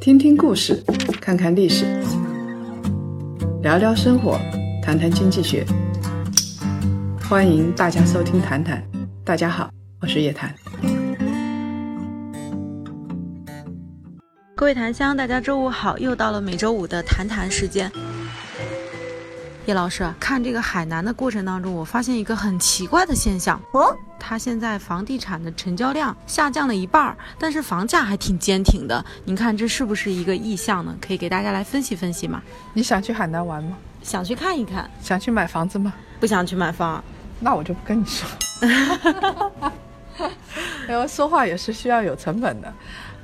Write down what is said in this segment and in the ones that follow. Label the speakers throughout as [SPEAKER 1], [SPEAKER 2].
[SPEAKER 1] 听听故事，看看历史，聊聊生活，谈谈经济学。欢迎大家收听《谈谈》，大家好，我是叶檀。
[SPEAKER 2] 各位檀香，大家周五好，又到了每周五的谈谈时间。叶老师，看这个海南的过程当中，我发现一个很奇怪的现象哦，它现在房地产的成交量下降了一半儿，但是房价还挺坚挺的。您看这是不是一个意向呢？可以给大家来分析分析吗？
[SPEAKER 1] 你想去海南玩吗？
[SPEAKER 2] 想去看一看。
[SPEAKER 1] 想去买房子吗？
[SPEAKER 2] 不想去买房。
[SPEAKER 1] 那我就不跟你说。因为说话也是需要有成本的。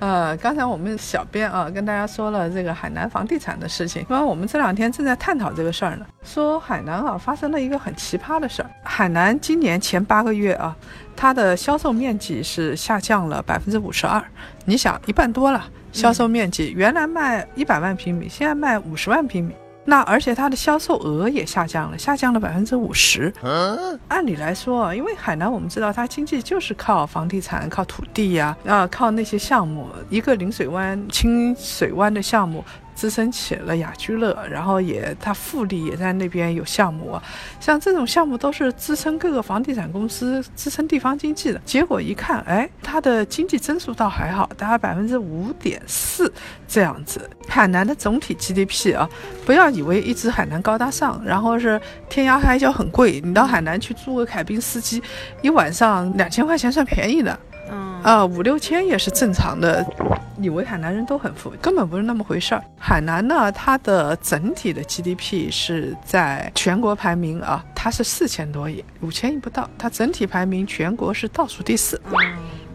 [SPEAKER 1] 呃，刚才我们小编啊跟大家说了这个海南房地产的事情，因为我们这两天正在探讨这个事儿呢。说海南啊发生了一个很奇葩的事儿，海南今年前八个月啊，它的销售面积是下降了百分之五十二。你想，一半多了，销售面积原来卖一百万平米，现在卖五十万平米。那而且它的销售额也下降了，下降了百分之五十。按理来说，因为海南我们知道它经济就是靠房地产、靠土地呀，啊，靠那些项目，一个临水湾、清水湾的项目。支撑起了雅居乐，然后也它富力也在那边有项目，像这种项目都是支撑各个房地产公司、支撑地方经济的。结果一看，哎，它的经济增速倒还好，大概百分之五点四这样子。海南的总体 GDP 啊，不要以为一直海南高大上，然后是天涯海角很贵，你到海南去租个凯宾斯基，一晚上两千块钱算便宜的。嗯啊，五六千也是正常的。以为海南人都很富，根本不是那么回事儿。海南呢，它的整体的 GDP 是在全国排名啊，它是四千多亿，五千亿不到。它整体排名全国是倒数第四。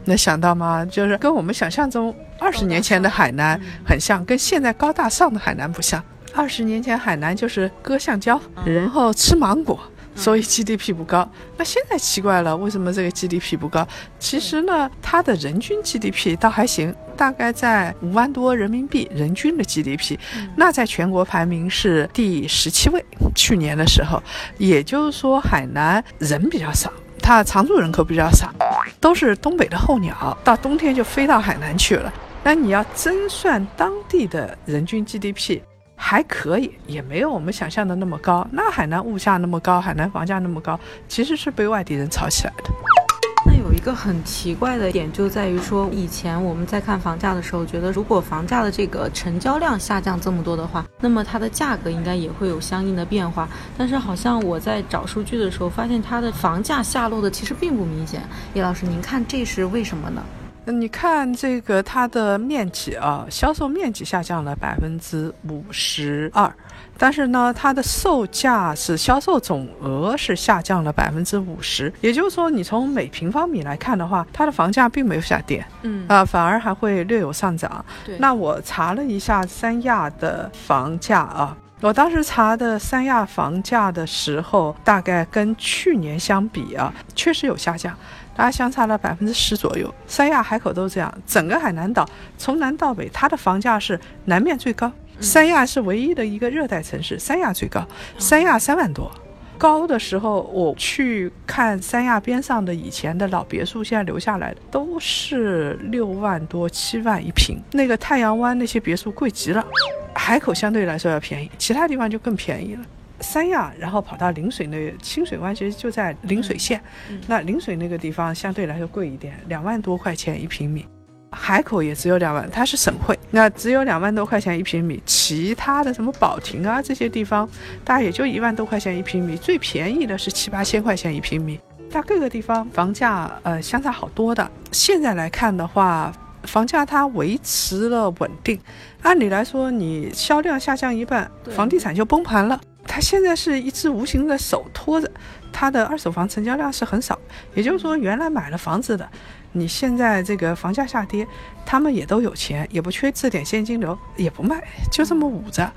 [SPEAKER 1] 能想到吗？就是跟我们想象中二十年前的海南很像，跟现在高大上的海南不像。二十年前海南就是割橡胶，然后吃芒果。所以 GDP 不高，那现在奇怪了，为什么这个 GDP 不高？其实呢，它的人均 GDP 倒还行，大概在五万多人民币人均的 GDP，那在全国排名是第十七位。去年的时候，也就是说海南人比较少，它常住人口比较少，都是东北的候鸟，到冬天就飞到海南去了。那你要真算当地的人均 GDP。还可以，也没有我们想象的那么高。那海南物价那么高，海南房价那么高，其实是被外地人炒起来的。
[SPEAKER 2] 那有一个很奇怪的点，就在于说，以前我们在看房价的时候，觉得如果房价的这个成交量下降这么多的话，那么它的价格应该也会有相应的变化。但是好像我在找数据的时候，发现它的房价下落的其实并不明显。叶老师，您看这是为什么呢？
[SPEAKER 1] 那你看这个它的面积啊，销售面积下降了百分之五十二，但是呢，它的售价是销售总额是下降了百分之五十，也就是说，你从每平方米来看的话，它的房价并没有下跌，嗯。啊，反而还会略有上涨。那我查了一下三亚的房价啊，我当时查的三亚房价的时候，大概跟去年相比啊，确实有下降。大概相差了百分之十左右，三亚、海口都这样。整个海南岛从南到北，它的房价是南面最高。三亚是唯一的一个热带城市，三亚最高，三亚三万多。高的时候，我去看三亚边上的以前的老别墅，现在留下来的都是六万多、七万一平。那个太阳湾那些别墅贵极了，海口相对来说要便宜，其他地方就更便宜了。三亚，然后跑到陵水那清水湾，其实就在陵水县。那陵水那个地方相对来说贵一点，两万多块钱一平米。海口也只有两万，它是省会，那只有两万多块钱一平米。其他的什么保亭啊这些地方，大概也就一万多块钱一平米，最便宜的是七八千块钱一平米。它各个地方房价呃相差好多的。现在来看的话，房价它维持了稳定。按理来说，你销量下降一半，房地产就崩盘了。它现在是一只无形的手托着，它的二手房成交量是很少。也就是说，原来买了房子的，你现在这个房价下跌，他们也都有钱，也不缺这点现金流，也不卖，就这么捂着。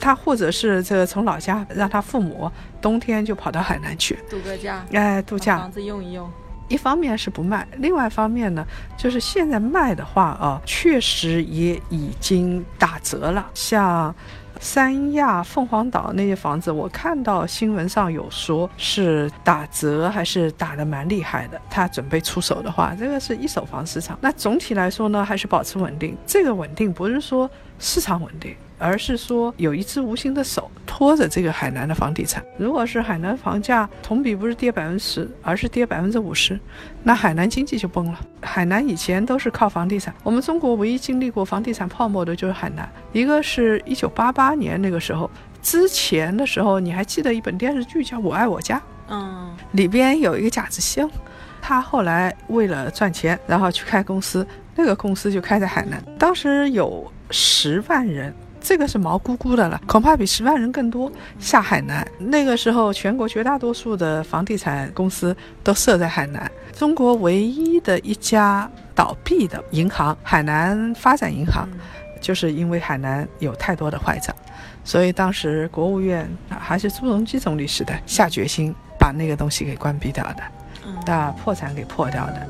[SPEAKER 1] 他或者是这个从老家让他父母冬天就跑到海南去
[SPEAKER 2] 度个假，
[SPEAKER 1] 哎，度假
[SPEAKER 2] 房子用一用。
[SPEAKER 1] 一方面是不卖，另外一方面呢，就是现在卖的话啊，确实也已经打折了，像。三亚凤凰岛那些房子，我看到新闻上有说是打折，还是打得蛮厉害的。他准备出手的话，这个是一手房市场。那总体来说呢，还是保持稳定。这个稳定不是说市场稳定。而是说有一只无形的手拖着这个海南的房地产。如果是海南房价同比不是跌百分之十，而是跌百分之五十，那海南经济就崩了。海南以前都是靠房地产，我们中国唯一经历过房地产泡沫的就是海南。一个是一九八八年那个时候，之前的时候，你还记得一本电视剧叫《我爱我家》？嗯，里边有一个贾志兴，他后来为了赚钱，然后去开公司，那个公司就开在海南，当时有十万人。这个是毛估估的了，恐怕比十万人更多下海南。那个时候，全国绝大多数的房地产公司都设在海南。中国唯一的一家倒闭的银行——海南发展银行，就是因为海南有太多的坏账，所以当时国务院还是朱镕基总理时代下决心把那个东西给关闭掉的，把破产给破掉的。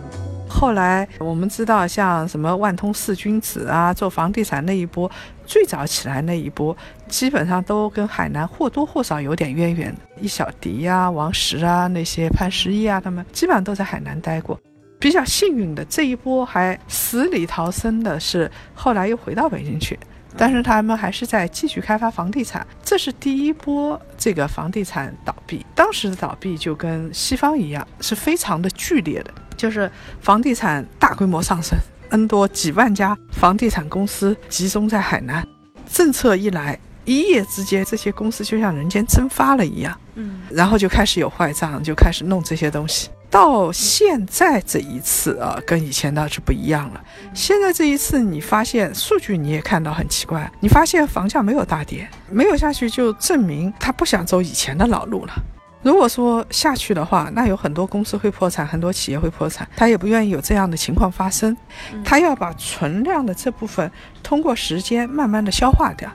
[SPEAKER 1] 后来我们知道，像什么万通四君子啊，做房地产那一波，最早起来那一波，基本上都跟海南或多或少有点渊源。易小迪呀、王石啊，那些潘石屹啊，他们基本上都在海南待过。比较幸运的这一波还死里逃生的是，后来又回到北京去，但是他们还是在继续开发房地产。这是第一波这个房地产倒闭，当时的倒闭就跟西方一样，是非常的剧烈的。就是房地产大规模上升，N 多几万家房地产公司集中在海南，政策一来，一夜之间这些公司就像人间蒸发了一样，嗯，然后就开始有坏账，就开始弄这些东西。到现在这一次啊，跟以前倒是不一样了。现在这一次，你发现数据你也看到很奇怪，你发现房价没有大跌，没有下去，就证明他不想走以前的老路了。如果说下去的话，那有很多公司会破产，很多企业会破产，他也不愿意有这样的情况发生，他要把存量的这部分通过时间慢慢的消化掉。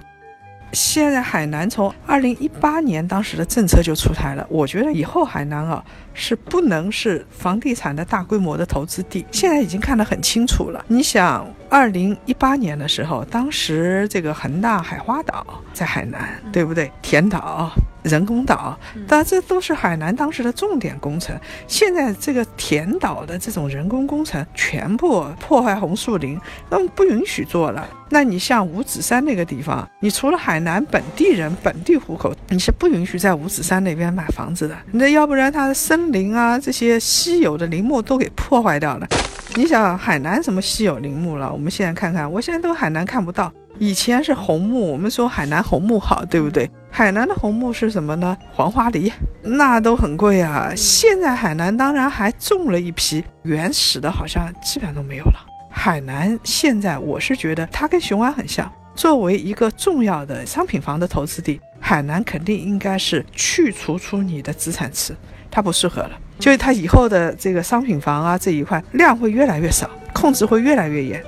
[SPEAKER 1] 现在海南从二零一八年当时的政策就出台了，我觉得以后海南啊是不能是房地产的大规模的投资地，现在已经看得很清楚了。你想，二零一八年的时候，当时这个恒大海花岛在海南，对不对？田岛。人工岛，但这都是海南当时的重点工程。现在这个填岛的这种人工工程全部破坏红树林，那么不允许做了。那你像五指山那个地方，你除了海南本地人本地户口，你是不允许在五指山那边买房子的。那要不然它的森林啊，这些稀有的林木都给破坏掉了。你想海南什么稀有林木了？我们现在看看，我现在都海南看不到。以前是红木，我们说海南红木好，对不对？海南的红木是什么呢？黄花梨，那都很贵啊。现在海南当然还种了一批原始的，好像基本上都没有了。海南现在我是觉得它跟雄安很像，作为一个重要的商品房的投资地，海南肯定应该是去除出你的资产池，它不适合了。就是它以后的这个商品房啊这一块量会越来越少，控制会越来越严。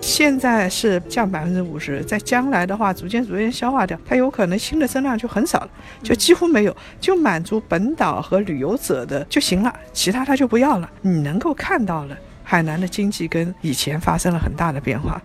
[SPEAKER 1] 现在是降百分之五十，在将来的话，逐渐逐渐消化掉，它有可能新的增量就很少了，就几乎没有，就满足本岛和旅游者的就行了，其他它就不要了。你能够看到了，海南的经济跟以前发生了很大的变化，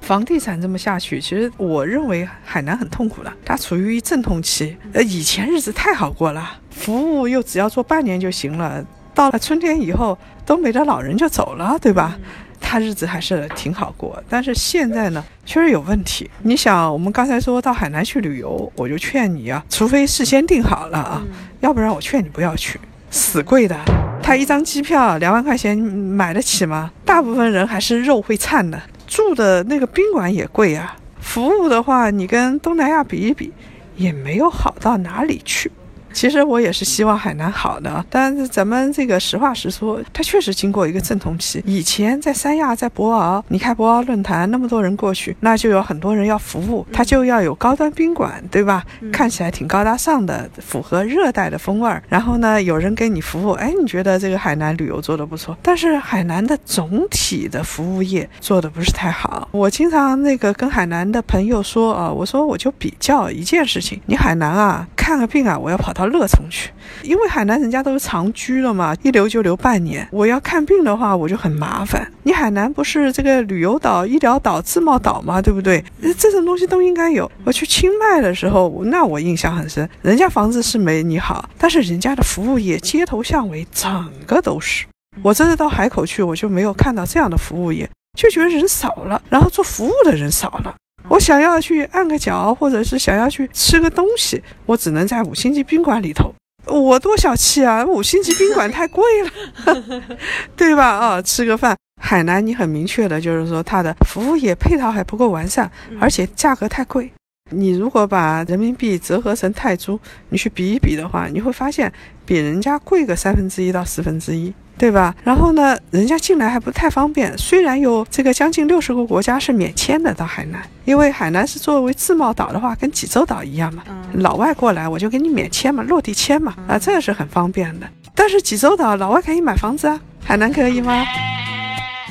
[SPEAKER 1] 房地产这么下去，其实我认为海南很痛苦了，它处于阵痛期。呃，以前日子太好过了，服务又只要做半年就行了，到了春天以后，东北的老人就走了，对吧？他日子还是挺好过，但是现在呢，确实有问题。你想，我们刚才说到海南去旅游，我就劝你啊，除非事先订好了啊，要不然我劝你不要去，死贵的。他一张机票两万块钱买得起吗？大部分人还是肉会颤的。住的那个宾馆也贵啊，服务的话，你跟东南亚比一比，也没有好到哪里去。其实我也是希望海南好的，但是咱们这个实话实说，它确实经过一个阵痛期。以前在三亚、在博鳌，你开博鳌论坛那么多人过去，那就有很多人要服务，他就要有高端宾馆，对吧？看起来挺高大上的，符合热带的风味儿。然后呢，有人给你服务，哎，你觉得这个海南旅游做的不错。但是海南的总体的服务业做的不是太好。我经常那个跟海南的朋友说啊，我说我就比较一件事情，你海南啊，看个病啊，我要跑到。到乐从去，因为海南人家都是长居了嘛，一留就留半年。我要看病的话，我就很麻烦。你海南不是这个旅游岛、医疗岛、自贸岛嘛，对不对？这种东西都应该有。我去清迈的时候，那我印象很深，人家房子是没你好，但是人家的服务业街头巷尾整个都是。我这次到海口去，我就没有看到这样的服务业，就觉得人少了，然后做服务的人少了。我想要去按个脚，或者是想要去吃个东西，我只能在五星级宾馆里头。我多小气啊！五星级宾馆太贵了，对吧？啊，吃个饭，海南你很明确的就是说它的服务业配套还不够完善，而且价格太贵。你如果把人民币折合成泰铢，你去比一比的话，你会发现比人家贵个三分之一到四分之一。对吧？然后呢，人家进来还不太方便。虽然有这个将近六十个国家是免签的到海南，因为海南是作为自贸岛的话，跟济州岛一样嘛。老外过来我就给你免签嘛，落地签嘛，啊，这个是很方便的。但是济州岛老外可以买房子啊，海南可以吗？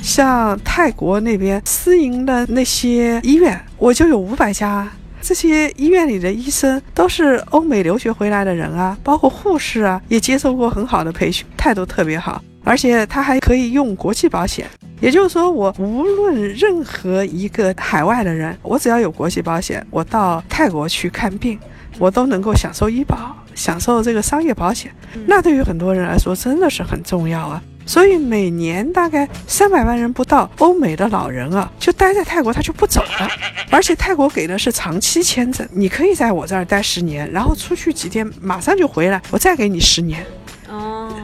[SPEAKER 1] 像泰国那边私营的那些医院，我就有五百家。这些医院里的医生都是欧美留学回来的人啊，包括护士啊，也接受过很好的培训，态度特别好。而且他还可以用国际保险，也就是说，我无论任何一个海外的人，我只要有国际保险，我到泰国去看病，我都能够享受医保，享受这个商业保险。那对于很多人来说，真的是很重要啊。所以每年大概三百万人不到，欧美的老人啊，就待在泰国，他就不走了。而且泰国给的是长期签证，你可以在我这儿待十年，然后出去几天，马上就回来，我再给你十年。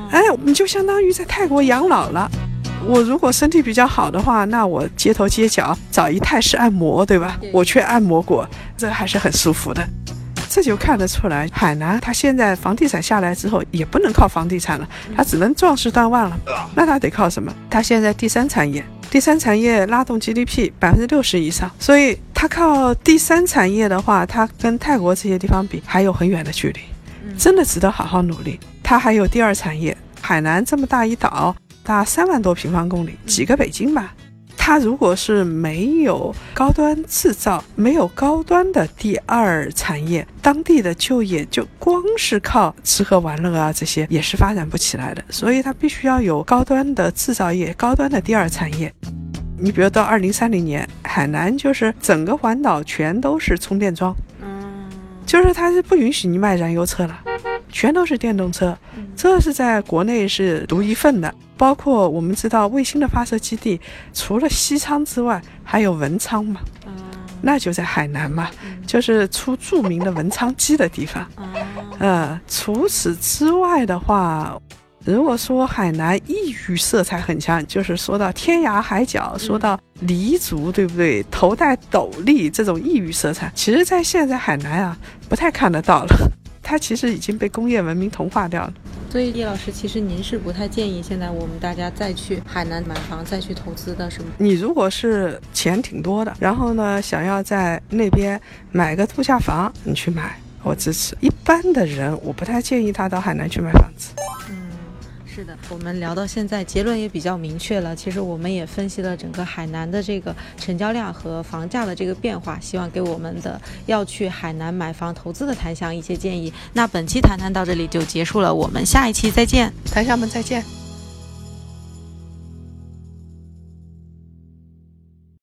[SPEAKER 1] 哦，哎，你就相当于在泰国养老了。我如果身体比较好的话，那我街头街角找一泰式按摩，对吧？我去按摩过，这还是很舒服的。这就看得出来，海南它现在房地产下来之后，也不能靠房地产了，它只能壮士断腕了。那它得靠什么？它现在第三产业，第三产业拉动 GDP 百分之六十以上，所以它靠第三产业的话，它跟泰国这些地方比还有很远的距离。真的值得好好努力。它还有第二产业，海南这么大一岛，大三万多平方公里，几个北京吧。它如果是没有高端制造，没有高端的第二产业，当地的就业就光是靠吃喝玩乐啊，这些也是发展不起来的。所以它必须要有高端的制造业，高端的第二产业。你比如到二零三零年，海南就是整个环岛全都是充电桩。就是它是不允许你卖燃油车了，全都是电动车，这是在国内是独一份的。包括我们知道卫星的发射基地，除了西昌之外，还有文昌嘛，那就在海南嘛，就是出著名的文昌鸡的地方。呃，除此之外的话。如果说海南异域色彩很强，就是说到天涯海角，说到黎族，对不对？头戴斗笠这种异域色彩，其实，在现在海南啊，不太看得到了。它其实已经被工业文明同化掉了。
[SPEAKER 2] 所以，叶老师，其实您是不太建议现在我们大家再去海南买房、再去投资的，是吗？
[SPEAKER 1] 你如果是钱挺多的，然后呢，想要在那边买个度假房，你去买，我支持。一般的人，我不太建议他到海南去买房子。
[SPEAKER 2] 是的，我们聊到现在，结论也比较明确了。其实我们也分析了整个海南的这个成交量和房价的这个变化，希望给我们的要去海南买房投资的檀香一些建议。那本期谈谈到这里就结束了，我们下一期再见，
[SPEAKER 1] 檀香们再见。